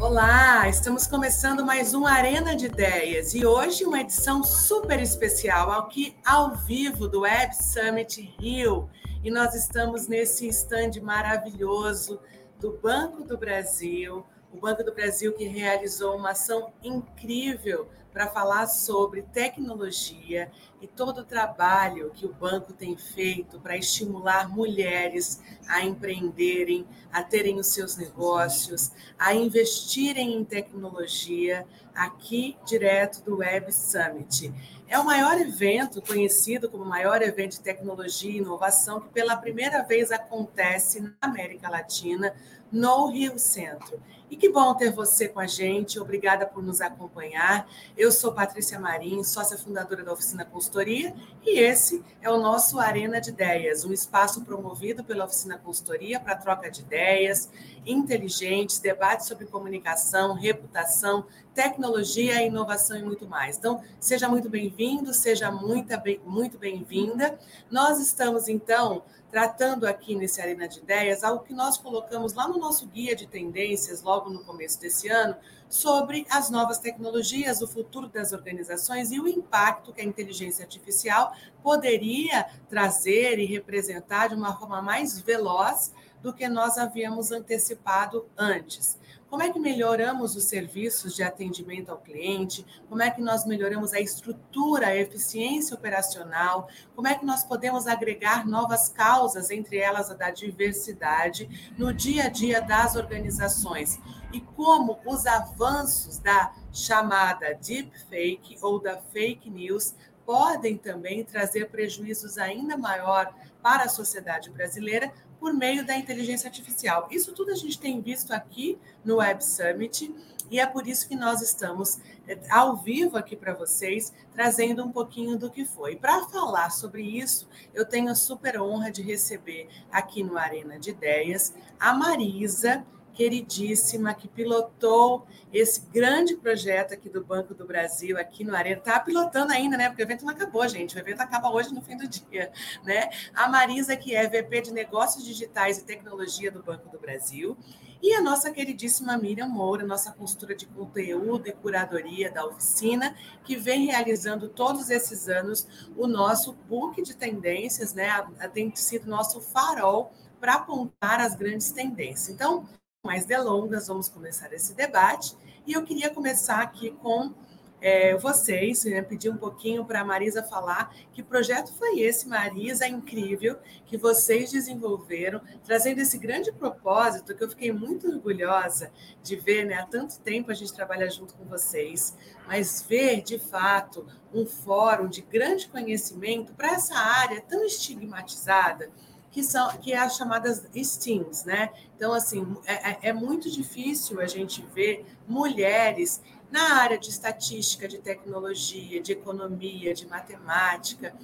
Olá, estamos começando mais um Arena de Ideias e hoje uma edição super especial aqui ao vivo do Web Summit Rio. E nós estamos nesse stand maravilhoso do Banco do Brasil, o Banco do Brasil que realizou uma ação incrível para falar sobre tecnologia e todo o trabalho que o banco tem feito para estimular mulheres a empreenderem, a terem os seus negócios, a investirem em tecnologia, aqui direto do Web Summit. É o maior evento, conhecido como maior evento de tecnologia e inovação, que pela primeira vez acontece na América Latina, no Rio Centro. E que bom ter você com a gente. Obrigada por nos acompanhar. Eu sou Patrícia Marim, sócia fundadora da Oficina Consultoria, e esse é o nosso Arena de Ideias, um espaço promovido pela Oficina Consultoria para troca de ideias inteligentes, debates sobre comunicação, reputação, tecnologia, inovação e muito mais. Então, seja muito bem-vindo, seja muito, muito bem-vinda. Nós estamos, então, tratando aqui nesse Arena de Ideias algo que nós colocamos lá no nosso guia de tendências, logo no começo desse ano, sobre as novas tecnologias, o futuro das organizações e o impacto que a inteligência artificial poderia trazer e representar de uma forma mais veloz do que nós havíamos antecipado antes. Como é que melhoramos os serviços de atendimento ao cliente? Como é que nós melhoramos a estrutura, a eficiência operacional? Como é que nós podemos agregar novas causas, entre elas a da diversidade, no dia a dia das organizações? E como os avanços da chamada deepfake ou da fake news podem também trazer prejuízos ainda maior para a sociedade brasileira, por meio da inteligência artificial. Isso tudo a gente tem visto aqui no Web Summit e é por isso que nós estamos é, ao vivo aqui para vocês, trazendo um pouquinho do que foi. Para falar sobre isso, eu tenho a super honra de receber aqui no Arena de Ideias a Marisa queridíssima, que pilotou esse grande projeto aqui do Banco do Brasil, aqui no Arena. Está pilotando ainda, né? Porque o evento não acabou, gente. O evento acaba hoje no fim do dia, né? A Marisa, que é VP de Negócios Digitais e Tecnologia do Banco do Brasil. E a nossa queridíssima Miriam Moura, nossa consultora de conteúdo e curadoria da oficina, que vem realizando todos esses anos o nosso book de tendências, né? Tem sido nosso farol para apontar as grandes tendências. Então, mais delongas, vamos começar esse debate. E eu queria começar aqui com é, vocês, né, pedir um pouquinho para a Marisa falar que projeto foi esse, Marisa, incrível, que vocês desenvolveram, trazendo esse grande propósito que eu fiquei muito orgulhosa de ver, né? Há tanto tempo a gente trabalha junto com vocês, mas ver de fato um fórum de grande conhecimento para essa área tão estigmatizada que são que é as chamadas STEAMs, né? Então, assim, é, é, é muito difícil a gente ver mulheres na área de estatística, de tecnologia, de economia, de matemática,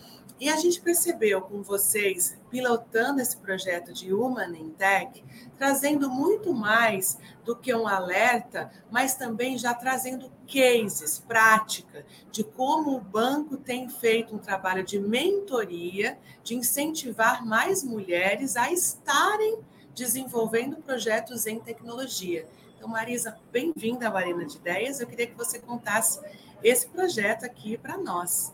e a gente percebeu com vocês, pilotando esse projeto de Human in Tech, trazendo muito mais do que um alerta, mas também já trazendo cases, prática, de como o banco tem feito um trabalho de mentoria, de incentivar mais mulheres a estarem desenvolvendo projetos em tecnologia. Então, Marisa, bem-vinda à Arena de Ideias. Eu queria que você contasse esse projeto aqui para nós.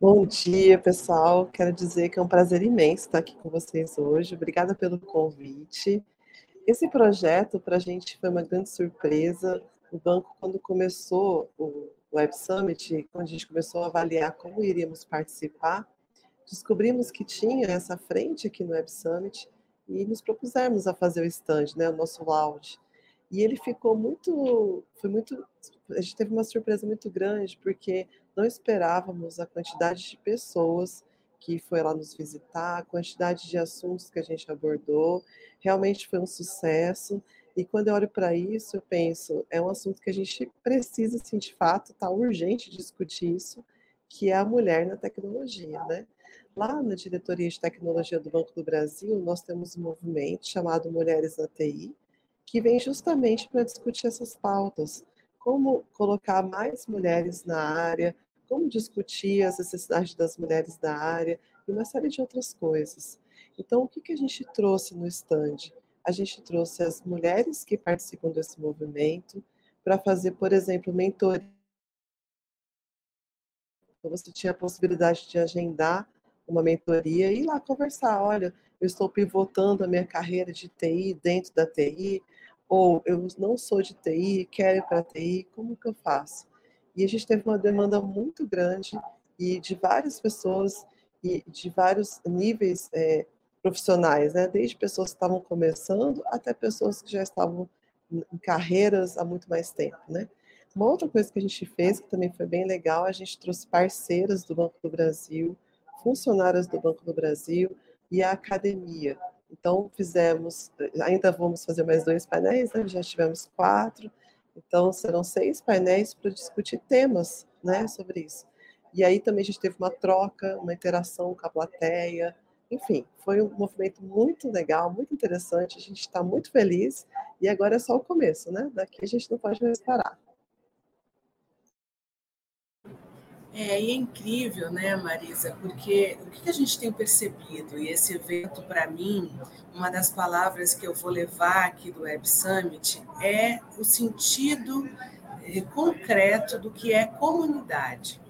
Bom dia, pessoal. Quero dizer que é um prazer imenso estar aqui com vocês hoje. Obrigada pelo convite. Esse projeto para a gente foi uma grande surpresa. O banco, quando começou o Web Summit, quando a gente começou a avaliar como iríamos participar, descobrimos que tinha essa frente aqui no Web Summit e nos propusemos a fazer o stand, né, o nosso lounge. E ele ficou muito, foi muito, a gente teve uma surpresa muito grande, porque não esperávamos a quantidade de pessoas que foi lá nos visitar, a quantidade de assuntos que a gente abordou. Realmente foi um sucesso. E quando eu olho para isso, eu penso, é um assunto que a gente precisa, sim, de fato, está urgente discutir isso, que é a mulher na tecnologia, né? Lá na diretoria de tecnologia do Banco do Brasil, nós temos um movimento chamado Mulheres na TI, que vem justamente para discutir essas pautas. Como colocar mais mulheres na área, como discutir as necessidades das mulheres da área e uma série de outras coisas. Então, o que, que a gente trouxe no stand? a gente trouxe as mulheres que participam desse movimento para fazer, por exemplo, mentoria. Então, você tinha a possibilidade de agendar uma mentoria e ir lá conversar. Olha, eu estou pivotando a minha carreira de TI dentro da TI, ou eu não sou de TI, quero ir para TI, como que eu faço? E a gente teve uma demanda muito grande e de várias pessoas e de vários níveis é, profissionais, né? desde pessoas que estavam começando até pessoas que já estavam em carreiras há muito mais tempo. Né? Uma outra coisa que a gente fez, que também foi bem legal, a gente trouxe parceiras do Banco do Brasil, funcionárias do Banco do Brasil e a academia. Então, fizemos, ainda vamos fazer mais dois painéis, né? já tivemos quatro, então serão seis painéis para discutir temas né, sobre isso. E aí também a gente teve uma troca, uma interação com a plateia, enfim, foi um movimento muito legal, muito interessante. A gente está muito feliz e agora é só o começo, né? Daqui a gente não pode mais parar. É, e é incrível, né, Marisa? Porque o que a gente tem percebido, e esse evento, para mim, uma das palavras que eu vou levar aqui do Web Summit é o sentido eh, concreto do que é comunidade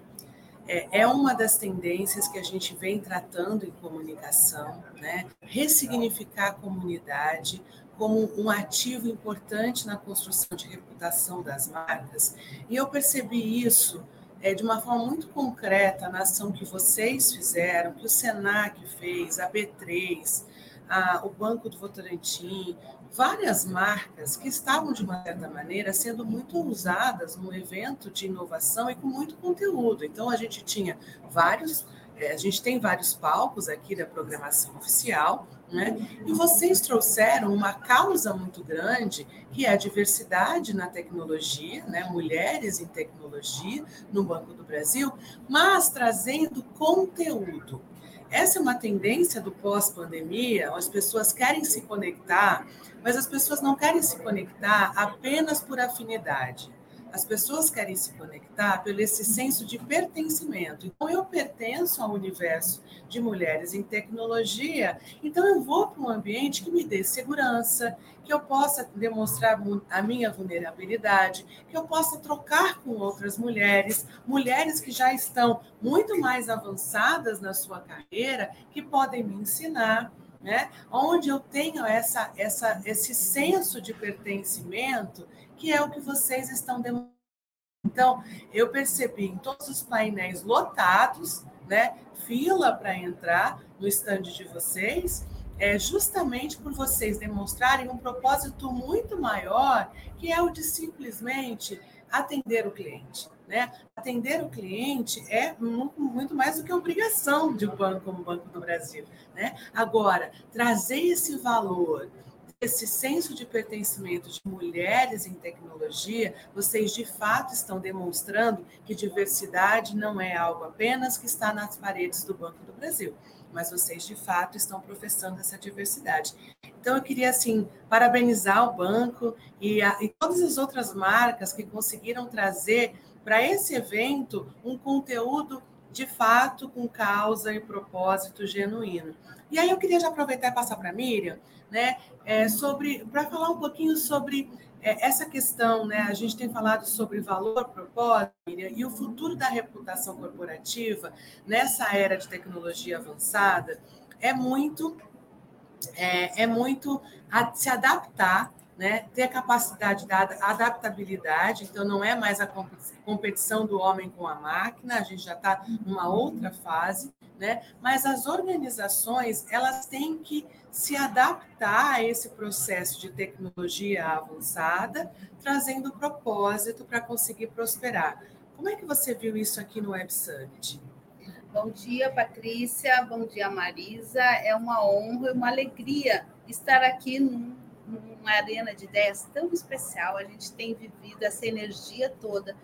é, é uma das tendências que a gente vem tratando em comunicação, né? ressignificar a comunidade como um ativo importante na construção de reputação das marcas. E eu percebi isso é, de uma forma muito concreta na ação que vocês fizeram, que o SENAC fez, a B3, a, o Banco do Votorantim, várias marcas que estavam, de uma certa maneira, sendo muito usadas num evento de inovação e com muito conteúdo. Então, a gente tinha vários, a gente tem vários palcos aqui da programação oficial, né? E vocês trouxeram uma causa muito grande, que é a diversidade na tecnologia, né? mulheres em tecnologia no Banco do Brasil, mas trazendo conteúdo. Essa é uma tendência do pós-pandemia, as pessoas querem se conectar, mas as pessoas não querem se conectar apenas por afinidade. As pessoas querem se conectar pelo esse senso de pertencimento. Então, eu pertenço ao universo de mulheres em tecnologia, então eu vou para um ambiente que me dê segurança, que eu possa demonstrar a minha vulnerabilidade, que eu possa trocar com outras mulheres, mulheres que já estão muito mais avançadas na sua carreira, que podem me ensinar. Né? Onde eu tenho essa, essa, esse senso de pertencimento que é o que vocês estão demonstrando. Então, eu percebi em todos os painéis lotados, né, fila para entrar no estande de vocês, é justamente por vocês demonstrarem um propósito muito maior, que é o de simplesmente atender o cliente. Né? Atender o cliente é muito, mais do que obrigação de um banco como o Banco do Brasil. Né? Agora, trazer esse valor esse senso de pertencimento de mulheres em tecnologia, vocês de fato estão demonstrando que diversidade não é algo apenas que está nas paredes do Banco do Brasil, mas vocês de fato estão professando essa diversidade. Então eu queria assim parabenizar o banco e, a, e todas as outras marcas que conseguiram trazer para esse evento um conteúdo de fato com causa e propósito genuíno. E aí eu queria já aproveitar e passar para a Miriam, né, é, sobre para falar um pouquinho sobre é, essa questão, né? A gente tem falado sobre valor, propósito Miriam, e o futuro da reputação corporativa nessa era de tecnologia avançada é muito é, é muito a, se adaptar né? ter a capacidade da adaptabilidade, então não é mais a competição do homem com a máquina, a gente já está numa outra fase, né? mas as organizações elas têm que se adaptar a esse processo de tecnologia avançada, trazendo propósito para conseguir prosperar. Como é que você viu isso aqui no Web Summit? Bom dia, Patrícia. Bom dia, Marisa. É uma honra e uma alegria estar aqui num numa arena de ideias tão especial. A gente tem vivido essa energia toda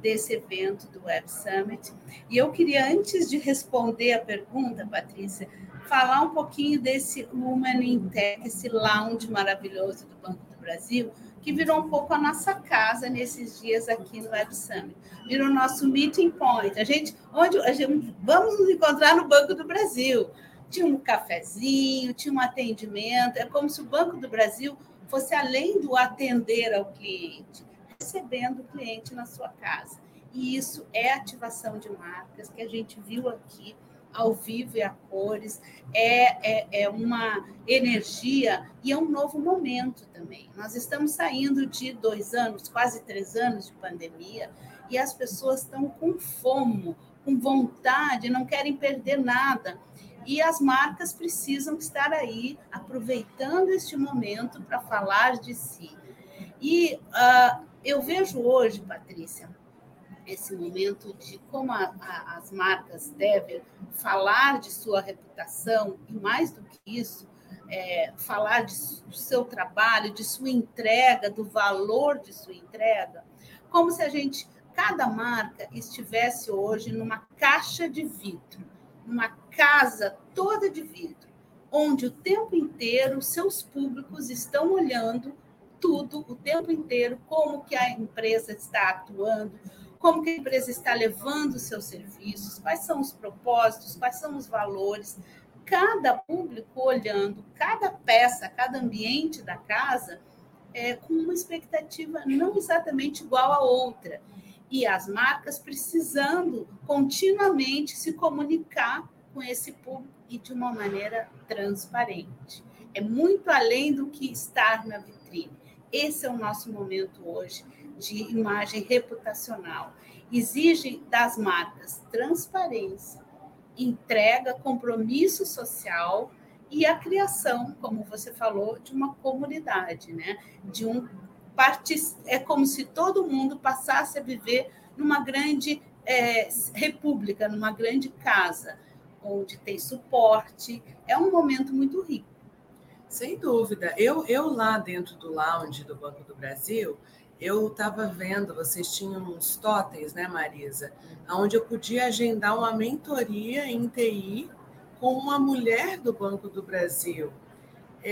desse evento do Web Summit. E eu queria, antes de responder a pergunta, Patrícia, falar um pouquinho desse Woman in Tech, esse lounge maravilhoso do Banco do Brasil, que virou um pouco a nossa casa nesses dias aqui no Web Summit. Virou nosso meeting point. A gente, onde a gente, vamos nos encontrar no Banco do Brasil tinha um cafezinho, tinha um atendimento. É como se o Banco do Brasil fosse além do atender ao cliente, recebendo o cliente na sua casa. E isso é ativação de marcas que a gente viu aqui ao vivo e a cores, é, é, é uma energia e é um novo momento também. Nós estamos saindo de dois anos, quase três anos de pandemia, e as pessoas estão com fome, com vontade, não querem perder nada. E as marcas precisam estar aí, aproveitando este momento para falar de si. E uh, eu vejo hoje, Patrícia, esse momento de como a, a, as marcas devem falar de sua reputação e, mais do que isso, é, falar de, do seu trabalho, de sua entrega, do valor de sua entrega, como se a gente, cada marca, estivesse hoje numa caixa de vidro, numa casa toda de vidro, onde o tempo inteiro seus públicos estão olhando tudo o tempo inteiro, como que a empresa está atuando, como que a empresa está levando seus serviços, quais são os propósitos, quais são os valores. Cada público olhando cada peça, cada ambiente da casa é, com uma expectativa não exatamente igual à outra. E as marcas precisando continuamente se comunicar com esse público e de uma maneira transparente. É muito além do que estar na vitrine. Esse é o nosso momento hoje de imagem reputacional. Exige das marcas transparência, entrega, compromisso social e a criação, como você falou, de uma comunidade, né? De um é como se todo mundo passasse a viver numa grande é, república, numa grande casa, onde tem suporte. É um momento muito rico. Sem dúvida. Eu, eu lá dentro do lounge do Banco do Brasil, eu estava vendo, vocês tinham uns totens, né, Marisa? Onde eu podia agendar uma mentoria em TI com uma mulher do Banco do Brasil.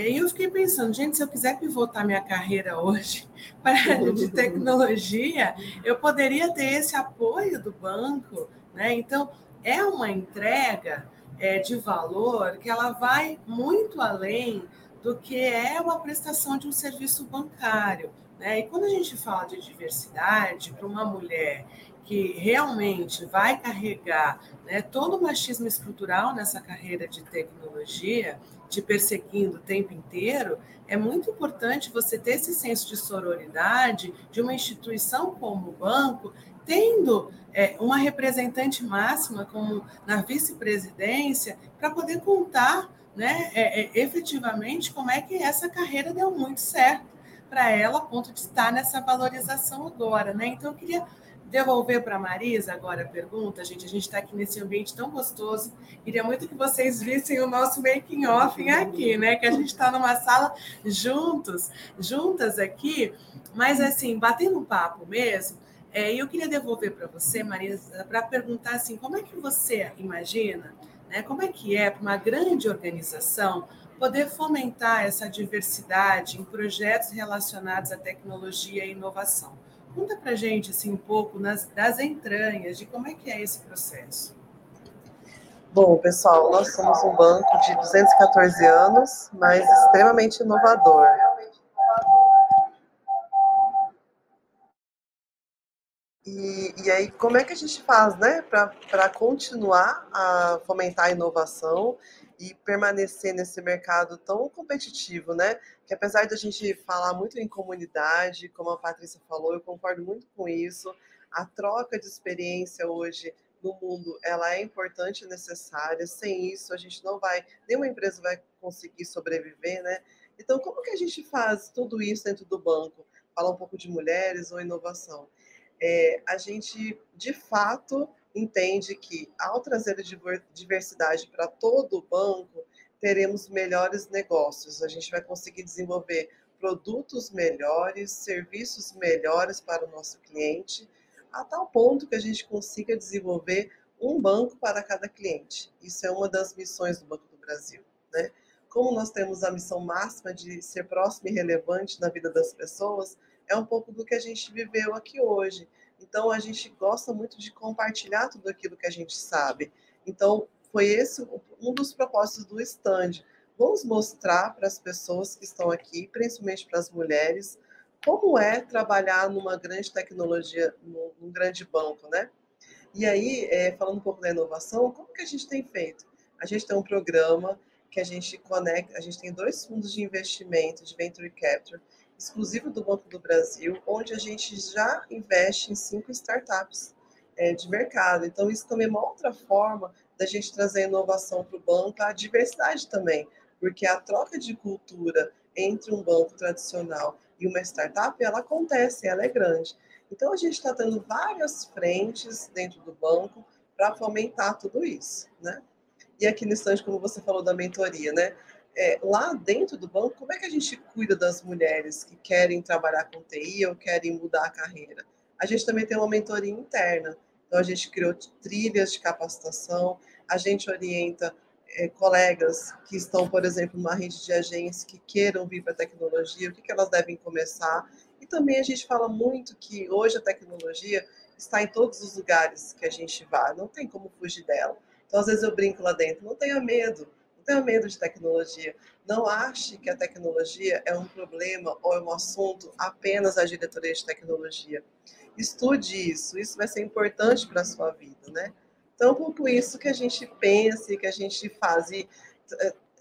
E eu fiquei pensando, gente, se eu quiser pivotar minha carreira hoje para a área de tecnologia, eu poderia ter esse apoio do banco, né? Então, é uma entrega é, de valor que ela vai muito além do que é uma prestação de um serviço bancário. Né? E quando a gente fala de diversidade para uma mulher que realmente vai carregar né, todo o machismo estrutural nessa carreira de tecnologia, de perseguindo o tempo inteiro, é muito importante você ter esse senso de sororidade de uma instituição como o banco, tendo é, uma representante máxima como na vice-presidência, para poder contar né, é, é, efetivamente como é que essa carreira deu muito certo para ela, a ponto de estar nessa valorização agora. Né? Então, eu queria devolver para a Marisa agora a pergunta, gente. A gente está aqui nesse ambiente tão gostoso. Queria muito que vocês vissem o nosso making off aqui, né? Que a gente está numa sala juntos, juntas aqui, mas assim, batendo um papo mesmo. É, eu queria devolver para você, Marisa, para perguntar assim, como é que você imagina, né? Como é que é para uma grande organização poder fomentar essa diversidade em projetos relacionados à tecnologia e inovação. Conta para gente assim um pouco nas, das entranhas de como é que é esse processo. Bom, pessoal, nós somos um banco de 214 anos, mas extremamente inovador. E, e aí, como é que a gente faz, né, para continuar a fomentar a inovação e permanecer nesse mercado tão competitivo, né? Que apesar da gente falar muito em comunidade, como a Patrícia falou, eu concordo muito com isso. A troca de experiência hoje no mundo, ela é importante e necessária. Sem isso, a gente não vai, nenhuma empresa vai conseguir sobreviver, né? Então, como que a gente faz tudo isso dentro do banco? Falar um pouco de mulheres ou inovação. É, a gente, de fato, entende que, ao trazer diversidade para todo o banco, teremos melhores negócios. A gente vai conseguir desenvolver produtos melhores, serviços melhores para o nosso cliente, a tal ponto que a gente consiga desenvolver um banco para cada cliente. Isso é uma das missões do Banco do Brasil. Né? Como nós temos a missão máxima de ser próximo e relevante na vida das pessoas, é um pouco do que a gente viveu aqui hoje. Então, a gente gosta muito de compartilhar tudo aquilo que a gente sabe. Então, foi esse um dos propósitos do stand. Vamos mostrar para as pessoas que estão aqui, principalmente para as mulheres, como é trabalhar numa grande tecnologia, num, grande banco, né? E aí, é, falando um pouco da inovação, como que a gente tem feito? A gente tem um programa que a gente conecta, a gente tem dois fundos de investimento de Venture Capital, exclusivo do Banco do Brasil, onde a gente já investe em cinco startups é, de mercado. Então, isso também é uma outra forma da gente trazer inovação para o banco, a diversidade também, porque a troca de cultura entre um banco tradicional e uma startup, ela acontece, ela é grande. Então, a gente está tendo várias frentes dentro do banco para fomentar tudo isso, né? E aqui no instante, como você falou da mentoria, né? É, lá dentro do banco, como é que a gente cuida das mulheres que querem trabalhar com TI ou querem mudar a carreira? A gente também tem uma mentoria interna. Então, a gente criou trilhas de capacitação, a gente orienta é, colegas que estão, por exemplo, numa rede de agências que queiram vir para a tecnologia, o que, que elas devem começar. E também a gente fala muito que hoje a tecnologia está em todos os lugares que a gente vá, não tem como fugir dela. Então, às vezes eu brinco lá dentro, não tenha medo, tenha medo de tecnologia. Não ache que a tecnologia é um problema ou é um assunto apenas da diretoria de tecnologia. Estude isso, isso vai ser importante para a sua vida, né? Então, com isso que a gente pensa e que a gente faz. E,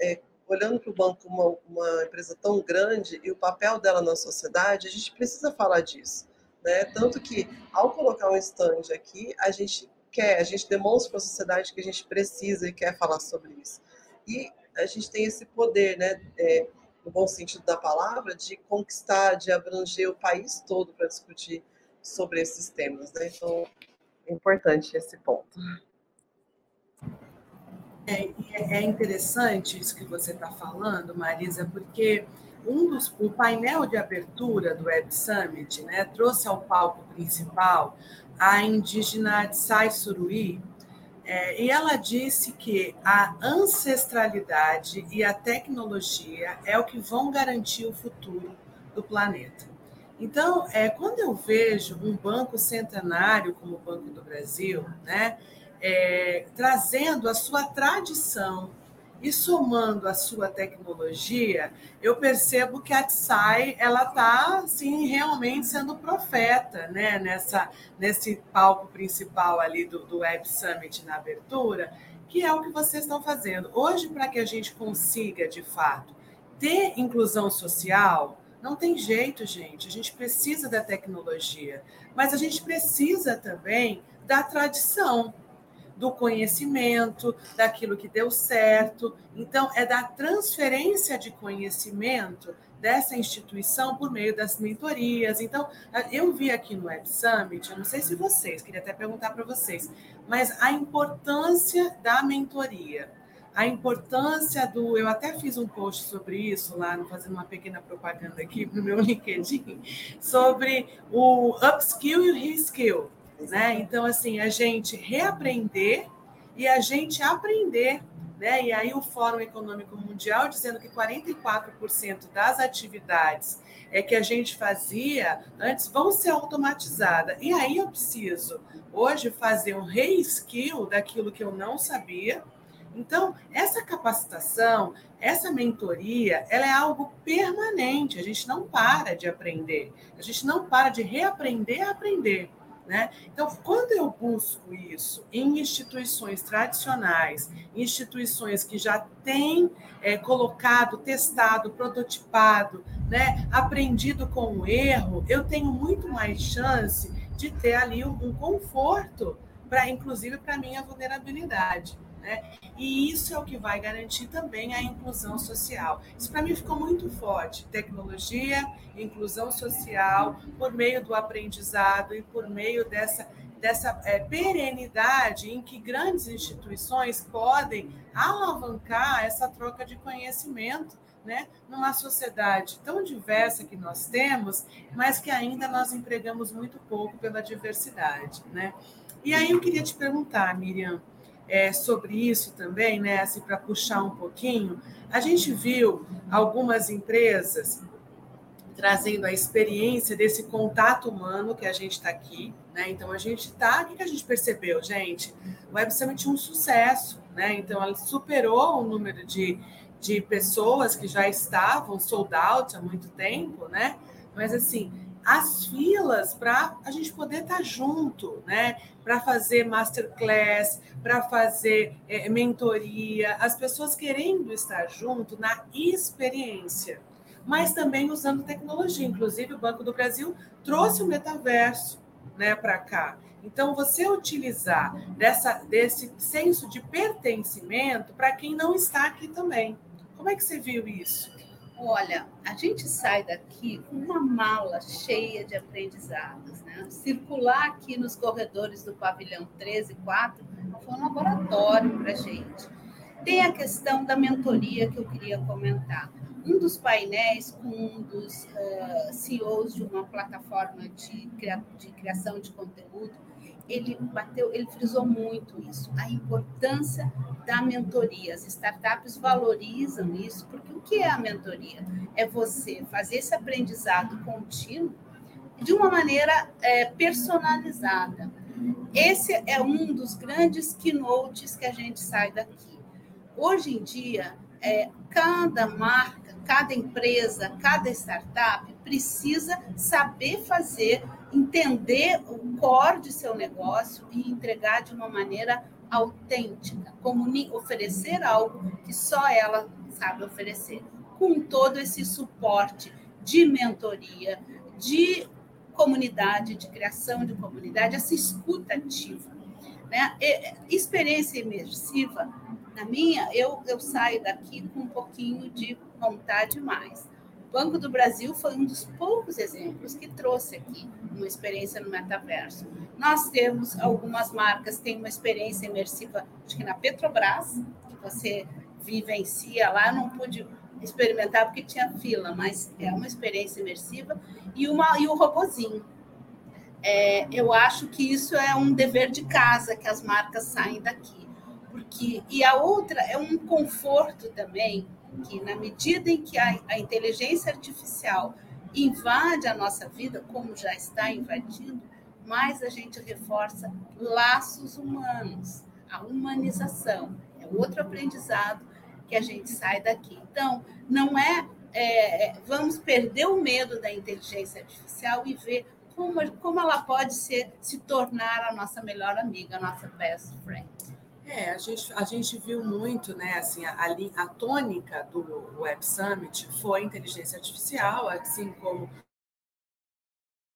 é, olhando para o banco uma, uma, empresa tão grande e o papel dela na sociedade, a gente precisa falar disso. Né? Tanto que, ao colocar um stand aqui, a gente quer, a gente demonstra para a sociedade que a gente precisa e quer falar sobre isso. E a gente tem esse poder, né, é, no bom sentido da palavra, de conquistar, de abranger o país todo para discutir sobre esses temas. Né? Então, é importante esse ponto. É, é interessante isso que você está falando, Marisa, porque um dos, o painel de abertura do Web Summit né, trouxe ao palco principal a indígena Tsai Suruí, é, e ela disse que a ancestralidade e a tecnologia é o que vão garantir o futuro do planeta. Então, é, quando eu vejo um banco centenário como o Banco do Brasil, né, é, trazendo a sua tradição e somando a sua tecnologia, eu percebo que a Tsai ela está assim realmente sendo profeta, né? Nessa nesse palco principal ali do, do Web Summit na abertura, que é o que vocês estão fazendo hoje para que a gente consiga de fato ter inclusão social. Não tem jeito, gente. A gente precisa da tecnologia, mas a gente precisa também da tradição do conhecimento, daquilo que deu certo. Então, é da transferência de conhecimento dessa instituição por meio das mentorias. Então, eu vi aqui no Web Summit, eu não sei se vocês, queria até perguntar para vocês, mas a importância da mentoria, a importância do. Eu até fiz um post sobre isso lá, fazendo uma pequena propaganda aqui no meu LinkedIn, sobre o upskill e o reskill. Né? Então, assim, a gente reaprender e a gente aprender. Né? E aí o Fórum Econômico Mundial dizendo que 44% das atividades é que a gente fazia antes vão ser automatizadas. E aí eu preciso hoje fazer um reskill daquilo que eu não sabia. Então, essa capacitação, essa mentoria, ela é algo permanente. A gente não para de aprender. A gente não para de reaprender a aprender. Né? Então, quando eu busco isso em instituições tradicionais, instituições que já têm é, colocado, testado, prototipado, né, aprendido com o erro, eu tenho muito mais chance de ter ali um, um conforto, para inclusive para minha vulnerabilidade. Né? E isso é o que vai garantir também a inclusão social. Isso para mim ficou muito forte: tecnologia, inclusão social, por meio do aprendizado e por meio dessa, dessa é, perenidade em que grandes instituições podem alavancar essa troca de conhecimento. Né, numa sociedade tão diversa que nós temos, mas que ainda nós empregamos muito pouco pela diversidade. Né? E aí eu queria te perguntar, Miriam, é, sobre isso também, né? Assim, para puxar um pouquinho, a gente viu algumas empresas trazendo a experiência desse contato humano que a gente está aqui, né? Então a gente está, o que a gente percebeu, gente? O Web Summit é um sucesso. né? Então, ela superou o número de, de pessoas que já estavam sold out há muito tempo, né? Mas, assim, as filas para a gente poder estar tá junto, né? Para fazer masterclass, para fazer é, mentoria, as pessoas querendo estar junto na experiência, mas também usando tecnologia. Inclusive, o Banco do Brasil trouxe o metaverso né, para cá. Então, você utilizar dessa, desse senso de pertencimento para quem não está aqui também. Como é que você viu isso? Olha, a gente sai daqui com uma mala cheia de aprendizados. Né? Circular aqui nos corredores do pavilhão 13 e 4 foi um laboratório para a gente. Tem a questão da mentoria que eu queria comentar. Um dos painéis com um dos uh, CEOs de uma plataforma de, de criação de conteúdo ele bateu, ele frisou muito isso, a importância da mentoria. As startups valorizam isso, porque o que é a mentoria? É você fazer esse aprendizado contínuo de uma maneira é, personalizada. Esse é um dos grandes keynotes que a gente sai daqui. Hoje em dia, é, cada marca, cada empresa, cada startup precisa saber fazer entender o core de seu negócio e entregar de uma maneira autêntica, oferecer algo que só ela sabe oferecer, com todo esse suporte de mentoria, de comunidade, de criação de comunidade, essa escuta ativa. Né? Experiência imersiva, na minha, eu, eu saio daqui com um pouquinho de vontade mais. Banco do Brasil foi um dos poucos exemplos que trouxe aqui uma experiência no metaverso. Nós temos algumas marcas têm uma experiência imersiva, acho que na Petrobras, que você vivencia lá, não pude experimentar porque tinha fila, mas é uma experiência imersiva e uma e o robozinho. É, eu acho que isso é um dever de casa que as marcas saem daqui, porque e a outra é um conforto também que na medida em que a, a inteligência artificial invade a nossa vida, como já está invadindo, mais a gente reforça laços humanos, a humanização. É outro aprendizado que a gente sai daqui. Então, não é, é, é vamos perder o medo da inteligência artificial e ver como, como ela pode ser, se tornar a nossa melhor amiga, a nossa best friend. É, a gente, a gente viu muito, né, assim, a, a tônica do Web Summit foi inteligência artificial, assim como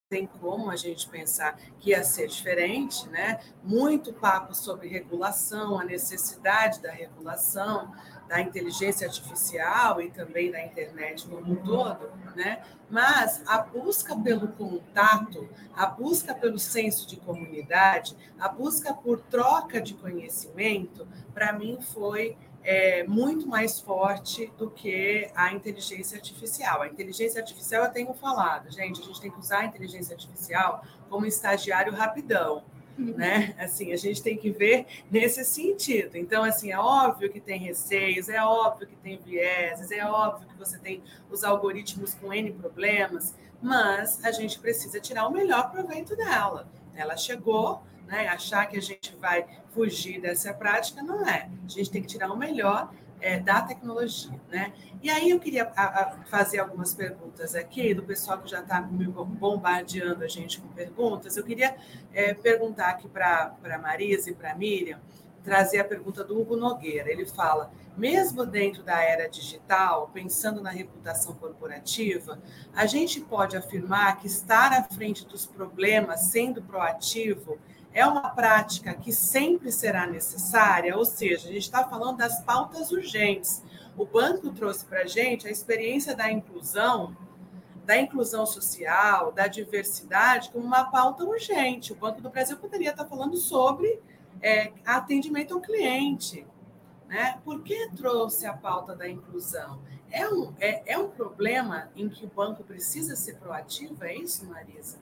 tem como a gente pensar que ia ser diferente, né? Muito papo sobre regulação, a necessidade da regulação, da inteligência artificial e também da internet no mundo todo, né? Mas a busca pelo contato, a busca pelo senso de comunidade, a busca por troca de conhecimento, para mim foi é, muito mais forte do que a inteligência artificial. A inteligência artificial eu tenho falado, gente, a gente tem que usar a inteligência artificial como estagiário rapidão né? Assim, a gente tem que ver nesse sentido. Então, assim, é óbvio que tem receios, é óbvio que tem vieses, é óbvio que você tem os algoritmos com N problemas, mas a gente precisa tirar o melhor proveito dela. Ela chegou, né? Achar que a gente vai fugir dessa prática não é. A gente tem que tirar o melhor é, da tecnologia, né? E aí eu queria a, a, fazer algumas perguntas aqui do pessoal que já está bombardeando a gente com perguntas. Eu queria é, perguntar aqui para a Marisa e para a Miriam, trazer a pergunta do Hugo Nogueira. Ele fala: mesmo dentro da era digital, pensando na reputação corporativa, a gente pode afirmar que estar à frente dos problemas, sendo proativo, é uma prática que sempre será necessária, ou seja, a gente está falando das pautas urgentes. O banco trouxe para a gente a experiência da inclusão, da inclusão social, da diversidade, como uma pauta urgente. O Banco do Brasil poderia estar falando sobre é, atendimento ao cliente. Né? Por que trouxe a pauta da inclusão? É um, é, é um problema em que o banco precisa ser proativo? É isso, Marisa?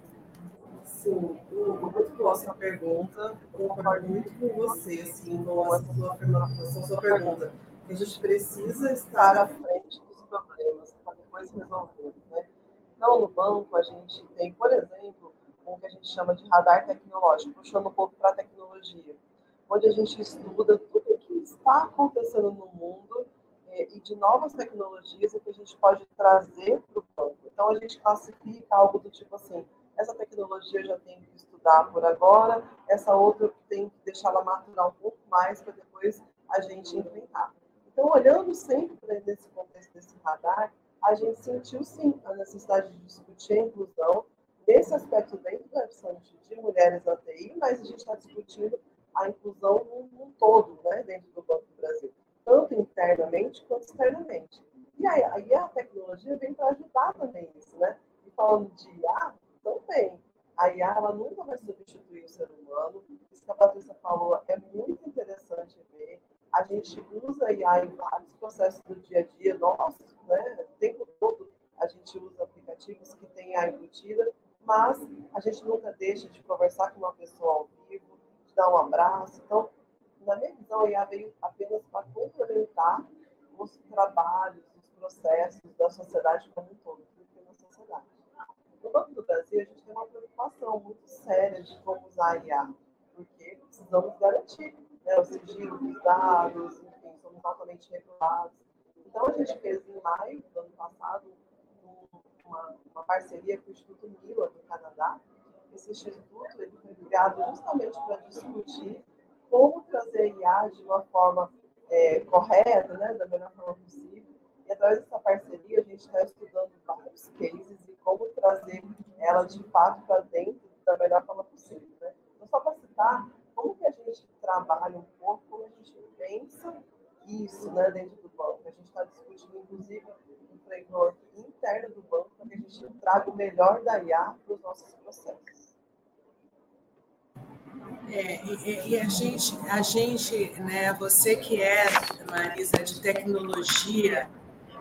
Sim, muito boa a sua pergunta. Concordo muito com você, assim, com sua, afirmação, sua pergunta. A gente precisa estar à frente dos problemas para depois resolver. Né? Então, no banco, a gente tem, por exemplo, o que a gente chama de radar tecnológico, puxando um pouco para a tecnologia, onde a gente estuda tudo que está acontecendo no mundo é, e de novas tecnologias que a gente pode trazer para o banco. Então, a gente classifica algo do tipo assim, essa tecnologia eu já tenho que estudar por agora, essa outra tem que deixar ela maturar um pouco mais para depois a gente enfrentar. Então, olhando sempre para esse contexto desse radar, a gente sentiu sim a necessidade de discutir a inclusão nesse aspecto dentro do Summit de mulheres na TI, mas a gente está discutindo a inclusão num, todo, né, dentro do Banco do Brasil, tanto internamente quanto externamente. E aí, aí a tecnologia vem para ajudar também isso, né? E falando de IA, também. A IA ela nunca vai substituir o ser humano. Isso que a Patrícia falou é muito interessante ver. A gente usa a IA em vários processos do dia a dia nosso, né? O tempo todo a gente usa aplicativos que têm IA embutida, mas a gente nunca deixa de conversar com uma pessoa ao vivo, de dar um abraço. Então, na minha visão, a IA veio apenas para complementar os trabalhos, os processos da sociedade como um todo, porque na sociedade. No Banco do Brasil, a gente tem uma preocupação muito séria de como usar a IA, porque precisamos garantir né, o sigilo dos dados, enfim, somos altamente regulados. Então, a gente fez em maio do ano passado uma, uma parceria com o Instituto Mila, do Canadá. Esse instituto ele foi criado justamente para discutir como trazer IA de uma forma é, correta, né, da melhor forma possível. E através dessa parceria, a gente está estudando vários cases e como trazer ela de fato para dentro da melhor forma possível. Né? Então, só para citar, como que a gente trabalha um pouco, como a gente pensa isso né, dentro do banco. A gente está discutindo, inclusive, um framework interno do banco para que a gente traga o melhor da IA para os nossos processos. É, e, e, a gente, a gente, né, você que é, Marisa, de tecnologia,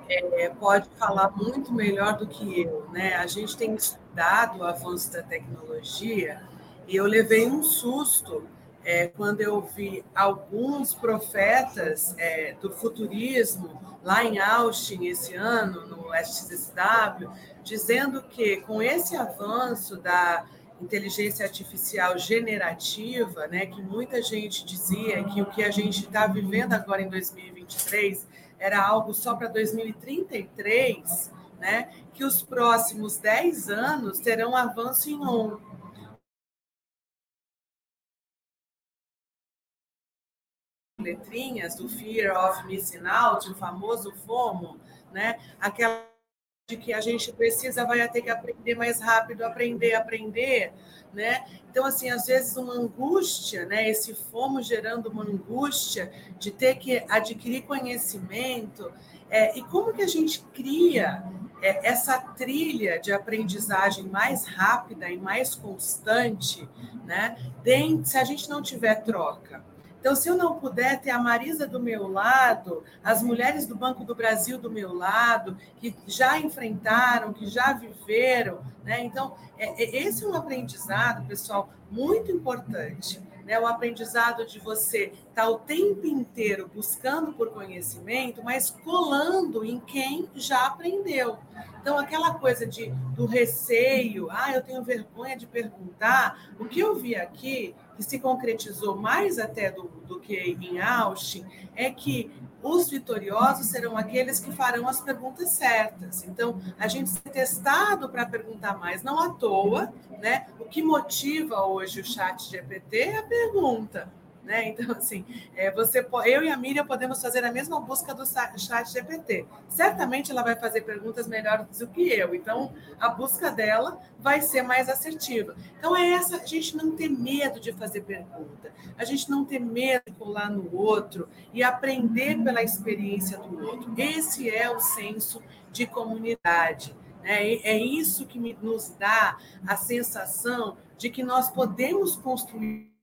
é, pode falar muito melhor do que eu, né? A gente tem estudado o avanço da tecnologia e eu levei um susto é, quando eu vi alguns profetas é, do futurismo lá em Austin esse ano, no SXSW, dizendo que com esse avanço da inteligência artificial generativa, né, que muita gente dizia que o que a gente está vivendo agora em 2023 era algo só para 2033, né, que os próximos 10 anos terão avanço em um. Letrinhas do Fear of Missing Out, o famoso FOMO, né? Aquela de que a gente precisa vai ter que aprender mais rápido, aprender, aprender, né? Então, assim, às vezes uma angústia, né? Esse fomo gerando uma angústia de ter que adquirir conhecimento. É, e como que a gente cria é, essa trilha de aprendizagem mais rápida e mais constante, né? se a gente não tiver troca? Então, se eu não puder ter a Marisa do meu lado, as mulheres do Banco do Brasil do meu lado, que já enfrentaram, que já viveram, né? Então, é, é, esse é um aprendizado, pessoal, muito importante. Né, o aprendizado de você estar tá o tempo inteiro buscando por conhecimento, mas colando em quem já aprendeu. Então, aquela coisa de, do receio, ah, eu tenho vergonha de perguntar, o que eu vi aqui que se concretizou mais até do, do que em Austin, é que os vitoriosos serão aqueles que farão as perguntas certas. Então, a gente ser testado para perguntar mais, não à toa, né? O que motiva hoje o chat GPT é a pergunta. Né? Então, assim, é, você, eu e a Miriam podemos fazer a mesma busca do chat GPT. Certamente ela vai fazer perguntas melhores do que eu, então a busca dela vai ser mais assertiva. Então, é essa, a gente não ter medo de fazer pergunta, a gente não ter medo de colar no outro e aprender pela experiência do outro. Esse é o senso de comunidade. Né? É isso que nos dá a sensação de que nós podemos construir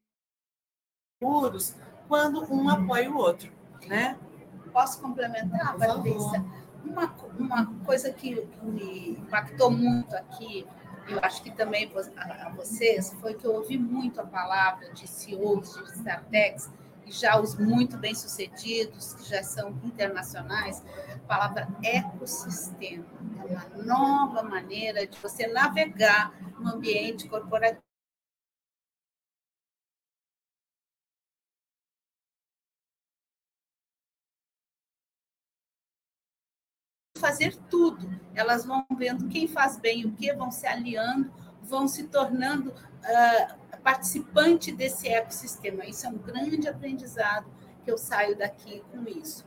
seguros quando um apoia o outro, né? Posso complementar, Patrícia? Uma, uma coisa que me impactou muito aqui, eu acho que também a, vocês, foi que eu ouvi muito a palavra de CEOs de startups, e já os muito bem-sucedidos, que já são internacionais, a palavra ecossistema. É uma nova maneira de você navegar no ambiente corporativo fazer tudo. Elas vão vendo quem faz bem o que, vão se aliando, vão se tornando uh, participante desse ecossistema. Isso é um grande aprendizado que eu saio daqui com isso.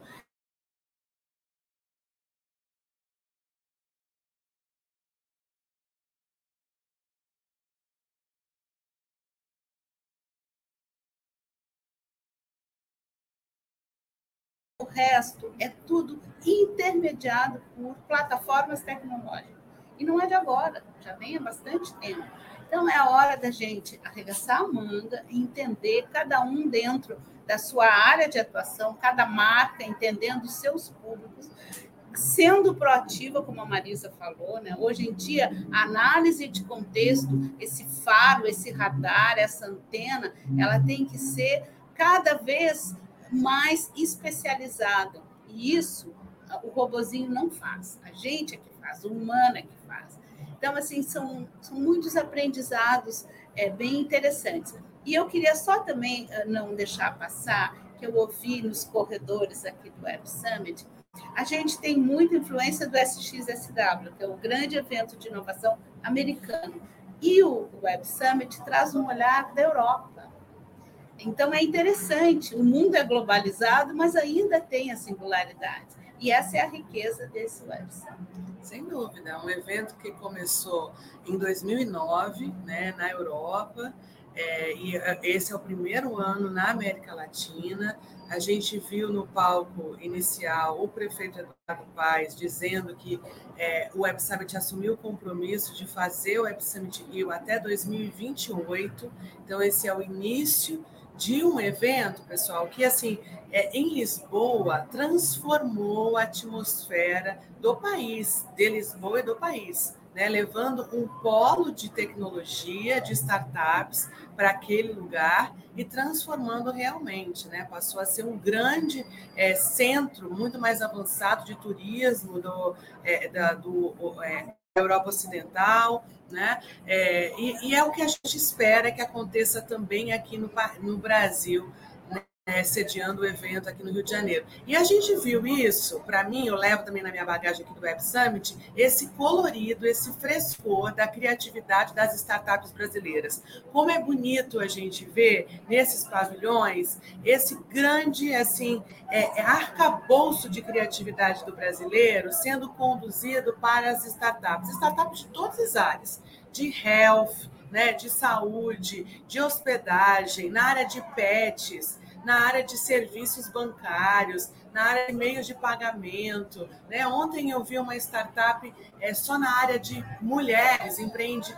Resto é tudo intermediado por plataformas tecnológicas. E não é de agora, já vem há bastante tempo. Então, é a hora da gente arregaçar a manga e entender cada um dentro da sua área de atuação, cada marca entendendo os seus públicos, sendo proativa, como a Marisa falou, né? Hoje em dia, a análise de contexto, esse faro, esse radar, essa antena, ela tem que ser cada vez mais especializada. E isso o robozinho não faz. A gente é que faz, o humano é que faz. Então, assim, são, são muitos aprendizados é, bem interessantes. E eu queria só também eh, não deixar passar, que eu ouvi nos corredores aqui do Web Summit, a gente tem muita influência do SXSW, que é o grande evento de inovação americano. E o Web Summit traz um olhar da Europa. Então é interessante, o mundo é globalizado, mas ainda tem a singularidade. E essa é a riqueza desse Web Summit. Sem dúvida, é um evento que começou em 2009, né, na Europa, é, e é, esse é o primeiro ano na América Latina. A gente viu no palco inicial o prefeito Eduardo Paes dizendo que é, o Web Summit assumiu o compromisso de fazer o Web Summit Rio até 2028. Então, esse é o início de um evento, pessoal, que assim, é, em Lisboa transformou a atmosfera do país, de Lisboa e do país, né? levando um polo de tecnologia, de startups para aquele lugar e transformando realmente, né? Passou a ser um grande é, centro, muito mais avançado de turismo do, é, da, do é, Europa Ocidental, né? É, e, e, é o que a gente espera que aconteça também aqui no, no Brasil, é, sediando o evento aqui no Rio de Janeiro. E a gente viu isso, para mim, eu levo também na minha bagagem aqui do Web Summit, esse colorido, esse frescor da criatividade das startups brasileiras. Como é bonito a gente ver nesses pavilhões esse grande assim é, é arcabouço de criatividade do brasileiro sendo conduzido para as startups, startups de todas as áreas, de health, né, de saúde, de hospedagem, na área de pets, na área de serviços bancários, na área de meios de pagamento. Né? Ontem eu vi uma startup é, só na área de mulheres, empreende,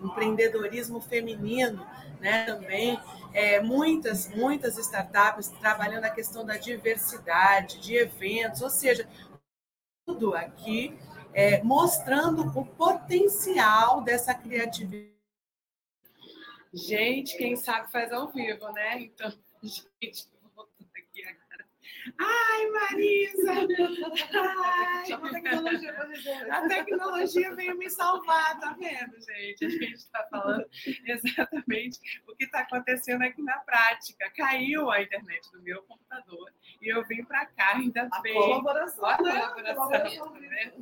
empreendedorismo feminino né? também. É, muitas, muitas startups trabalhando a questão da diversidade, de eventos, ou seja, tudo aqui é, mostrando o potencial dessa criatividade. Gente, quem sabe faz ao vivo, né? Então, Gente, voltando aqui agora. Ai, Marisa! Ai, a, tecnologia a tecnologia veio me salvar, tá vendo, gente? A gente está falando exatamente o que está acontecendo aqui na prática. Caiu a internet do meu computador e eu vim para cá, ainda a bem. Colaboração, a né? colaboração, né?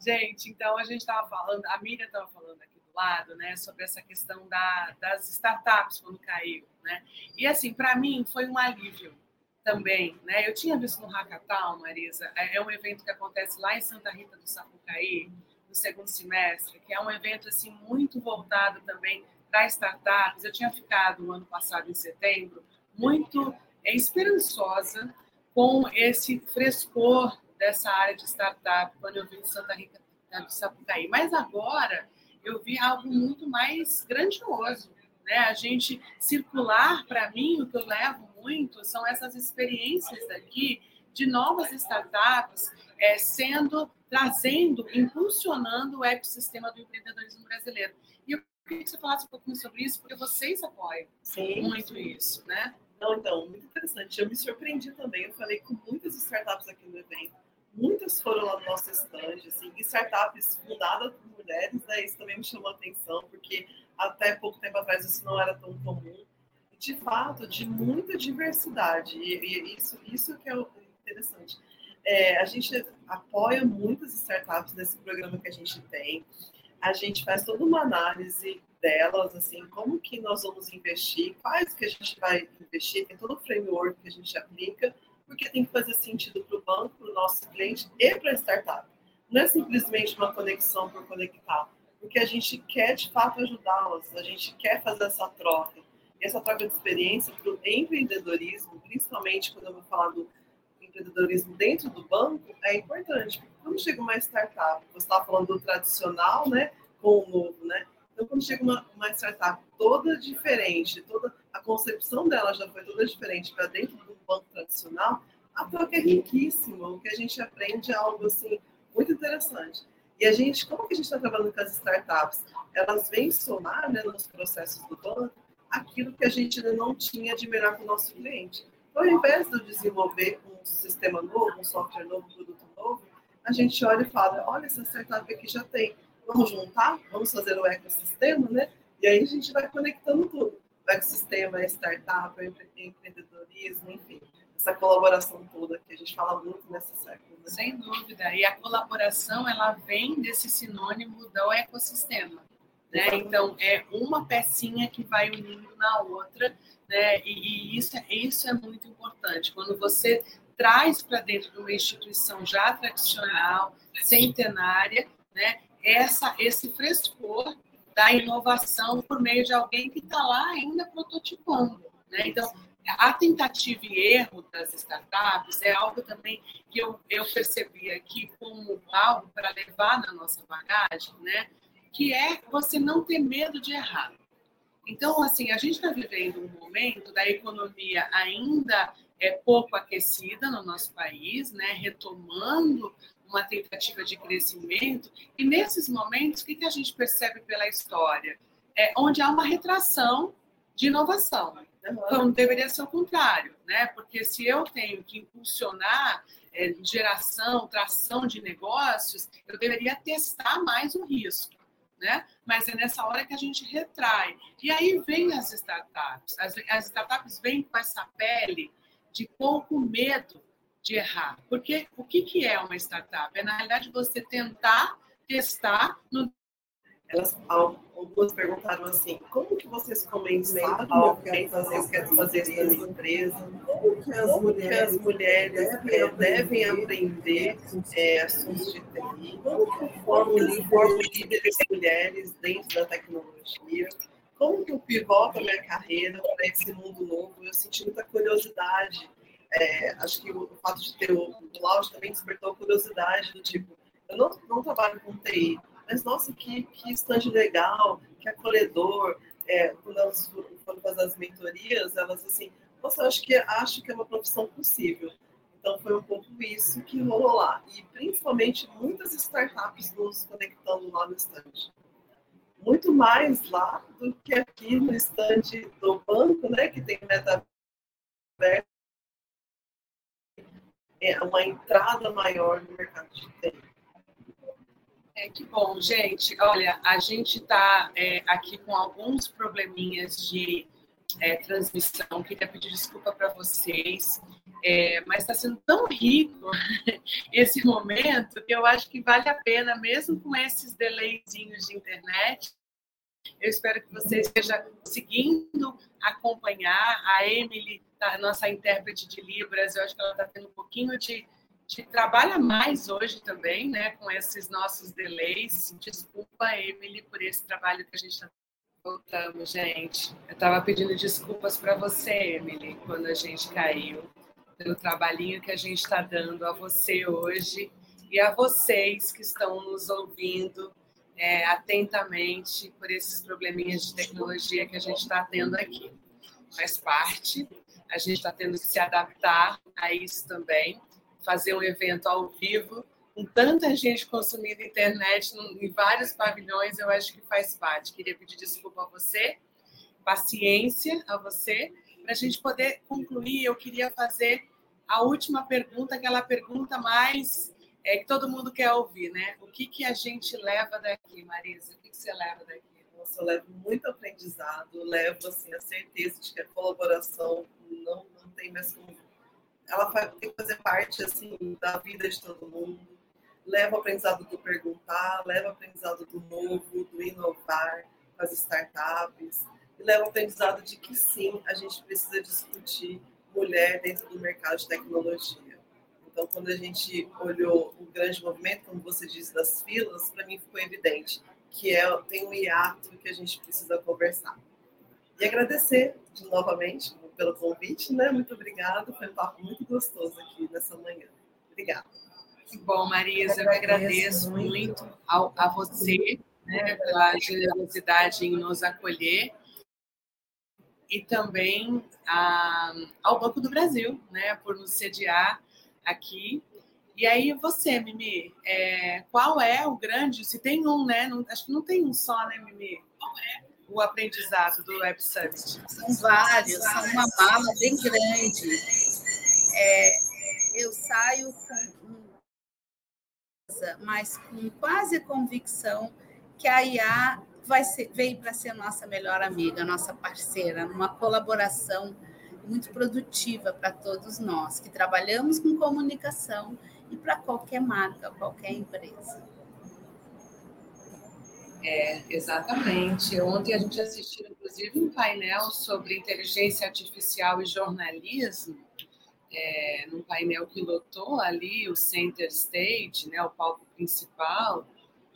Gente, então a gente estava falando, a Miriam estava falando lado, né, sobre essa questão da, das startups quando caiu, né? E assim, para mim foi um alívio também, né? Eu tinha visto no Hackathon, Marisa, é, é um evento que acontece lá em Santa Rita do Sapucaí, no segundo semestre, que é um evento assim muito voltado também para startups. Eu tinha ficado no ano passado em setembro muito esperançosa com esse frescor dessa área de startup quando eu vim em Santa Rita do Sapucaí. Mas agora eu vi algo muito mais grandioso. Né? A gente circular, para mim, o que eu levo muito são essas experiências aqui de novas startups é, sendo, trazendo, impulsionando o ecossistema do empreendedorismo brasileiro. E eu queria que você falasse um pouquinho sobre isso, porque vocês apoiam sim, muito sim. isso, né? Não, então, muito interessante. Eu me surpreendi também. Eu falei com muitas startups aqui no evento muitas foram lá no nosso stand, assim, startups fundadas por mulheres, né? Isso também me chamou a atenção, porque até pouco tempo atrás isso não era tão comum. De fato, de muita diversidade, e, e isso, isso que é interessante. É, a gente apoia muitas startups nesse programa que a gente tem. A gente faz toda uma análise delas, assim, como que nós vamos investir, quais que a gente vai investir, tem todo o framework que a gente aplica, porque tem que fazer sentido para o banco, para o nosso cliente e para a startup. Não é simplesmente uma conexão por conectar, porque a gente quer de fato ajudá-las, a gente quer fazer essa troca. E essa troca de experiência para o empreendedorismo, principalmente quando eu vou falar do empreendedorismo dentro do banco, é importante. Quando chega uma startup, você estava falando do tradicional, né, com o novo, né? Então, quando chega uma, uma startup toda diferente, toda a concepção dela já foi toda diferente para dentro do banco tradicional, a troca é riquíssima. O que a gente aprende é algo assim muito interessante. E a gente, como que a gente está trabalhando com as startups? Elas vêm somar né, nos processos do banco aquilo que a gente ainda não tinha de melhor para o nosso cliente. Então, ao invés de desenvolver um sistema novo, um software novo, um produto novo, a gente olha e fala, olha, essa startup aqui já tem, vamos juntar, vamos fazer o ecossistema, né? E aí a gente vai conectando tudo. O ecossistema, a startup, o empreendedorismo, enfim. Essa colaboração toda que a gente fala muito nessa século. Né? Sem dúvida. E a colaboração, ela vem desse sinônimo do ecossistema. Né? Então, é uma pecinha que vai unindo na outra, né? e, e isso, é, isso é muito importante. Quando você traz para dentro de uma instituição já tradicional, centenária, né? Essa, esse frescor da inovação por meio de alguém que está lá ainda prototipando. Né? Então, a tentativa e erro das startups é algo também que eu, eu percebi aqui como algo para levar na nossa bagagem, né? que é você não ter medo de errar. Então, assim, a gente está vivendo um momento da economia ainda é pouco aquecida no nosso país, né? retomando uma tentativa de crescimento. E nesses momentos, o que, que a gente percebe pela história? É onde há uma retração de inovação. Então, deveria ser o contrário, né? Porque se eu tenho que impulsionar é, geração, tração de negócios, eu deveria testar mais o risco, né? Mas é nessa hora que a gente retrai. E aí vem as startups. As, as startups vêm com essa pele de pouco medo de errar. Porque o que, que é uma startup? É, na realidade, você tentar testar no elas algumas perguntaram assim, como que vocês começaram a fazer, eu quero fazer isso na empresa? Como que as como mulheres, que as mulheres devem, é, devem aprender é, assuntos de TI? Como que eu formo, formo líderes mulheres dentro da tecnologia? Como que eu pivoto a minha carreira para esse mundo novo? Eu senti muita curiosidade é, acho que o, fato de ter o, o também despertou curiosidade do tipo, eu não, não trabalho com TI, mas nossa, que, que legal, que acolhedor. É, quando elas foram fazer as mentorias, elas assim, nossa, acho que acho que é uma profissão possível. Então foi um pouco isso que rolou lá. E principalmente muitas startups nos conectando lá no estande. Muito mais lá do que aqui no estande do banco, né? Que tem metaverso é, uma entrada maior no mercado de TI. É, que bom, gente. Olha, a gente está é, aqui com alguns probleminhas de é, transmissão. Queria pedir desculpa para vocês, é, mas está sendo tão rico esse momento que eu acho que vale a pena, mesmo com esses delayzinhos de internet. Eu espero que você esteja conseguindo acompanhar. A Emily a nossa intérprete de Libras, eu acho que ela está tendo um pouquinho de, de trabalho a mais hoje também, né, com esses nossos delays. Desculpa, Emily, por esse trabalho que a gente está Voltamos, gente. Eu estava pedindo desculpas para você, Emily, quando a gente caiu, pelo trabalhinho que a gente está dando a você hoje e a vocês que estão nos ouvindo é, atentamente por esses probleminhas de tecnologia que a gente está tendo aqui. Faz parte, a gente está tendo que se adaptar a isso também, fazer um evento ao vivo, com tanta gente consumindo internet em vários pavilhões, eu acho que faz parte. Queria pedir desculpa a você, paciência a você, para a gente poder concluir. Eu queria fazer a última pergunta, aquela pergunta mais é, que todo mundo quer ouvir, né? O que, que a gente leva daqui, Marisa? O que, que você leva daqui? Nossa, eu levo muito aprendizado, levo assim, a certeza de que a colaboração não, não tem mais como ela tem que fazer parte assim da vida de todo mundo. Leva o aprendizado do perguntar, leva o aprendizado do novo, do inovar com as startups, e leva o aprendizado de que sim, a gente precisa discutir mulher dentro do mercado de tecnologia. Então, quando a gente olhou o grande movimento, como você disse, das filas, para mim ficou evidente que é, tem um hiato que a gente precisa conversar. E agradecer de, novamente pelo convite, né? Muito obrigada, foi um papo muito gostoso aqui nessa manhã. Obrigada. Que bom, Marisa, eu agradeço muito ao, a você né, pela generosidade em nos acolher e também a, ao Banco do Brasil, né, por nos sediar aqui. E aí você, Mimi, é, qual é o grande, se tem um, né? Não, acho que não tem um só, né, Mimi? Qual é o aprendizado do Web Summit? São vários, são uma mala bem grande. É, eu saio com mas com quase convicção que a IA vai ser, veio para ser nossa melhor amiga, nossa parceira, numa colaboração muito produtiva para todos nós que trabalhamos com comunicação e para qualquer marca, qualquer empresa. É, exatamente. Ontem a gente assistiu, inclusive, um painel sobre inteligência artificial e jornalismo, é, num painel que lotou ali o center stage, né, o palco principal,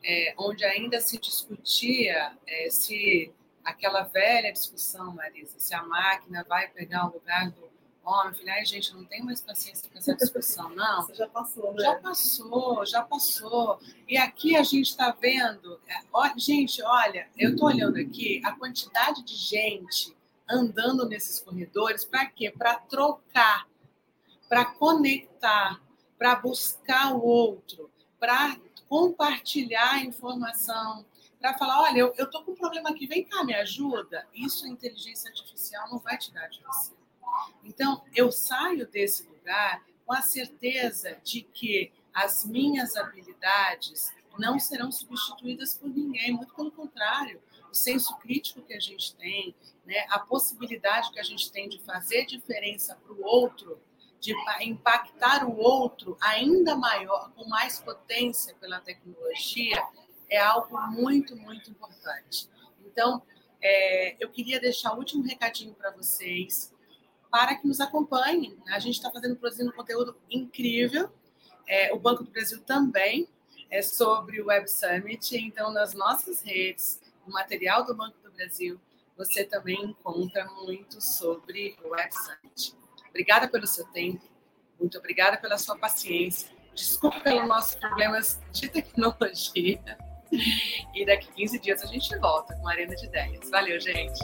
é, onde ainda se discutia é, se aquela velha discussão, Marisa, se a máquina vai pegar o lugar do homem. Falei, ai, gente, não tenho mais paciência com essa discussão, não. Você já passou, né? Já passou, já passou. E aqui a gente está vendo, é, ó, gente, olha, eu estou olhando aqui a quantidade de gente andando nesses corredores, para quê? Para trocar, para conectar, para buscar o outro, para compartilhar informação, para falar, olha, eu estou com um problema aqui, vem cá, me ajuda. Isso a inteligência artificial não vai te dar de você. Então, eu saio desse lugar com a certeza de que as minhas habilidades não serão substituídas por ninguém, muito pelo contrário, o senso crítico que a gente tem, né, a possibilidade que a gente tem de fazer diferença para o outro, de impactar o outro ainda maior, com mais potência pela tecnologia, é algo muito, muito importante. Então, é, eu queria deixar o último recadinho para vocês para que nos acompanhem. A gente está fazendo, produzindo um conteúdo incrível. É, o Banco do Brasil também é sobre o Web Summit. Então, nas nossas redes, no material do Banco do Brasil, você também encontra muito sobre o Web Summit. Obrigada pelo seu tempo, muito obrigada pela sua paciência. Desculpa pelos nossos problemas de tecnologia. E daqui 15 dias a gente volta com a Arena de Ideias. Valeu, gente!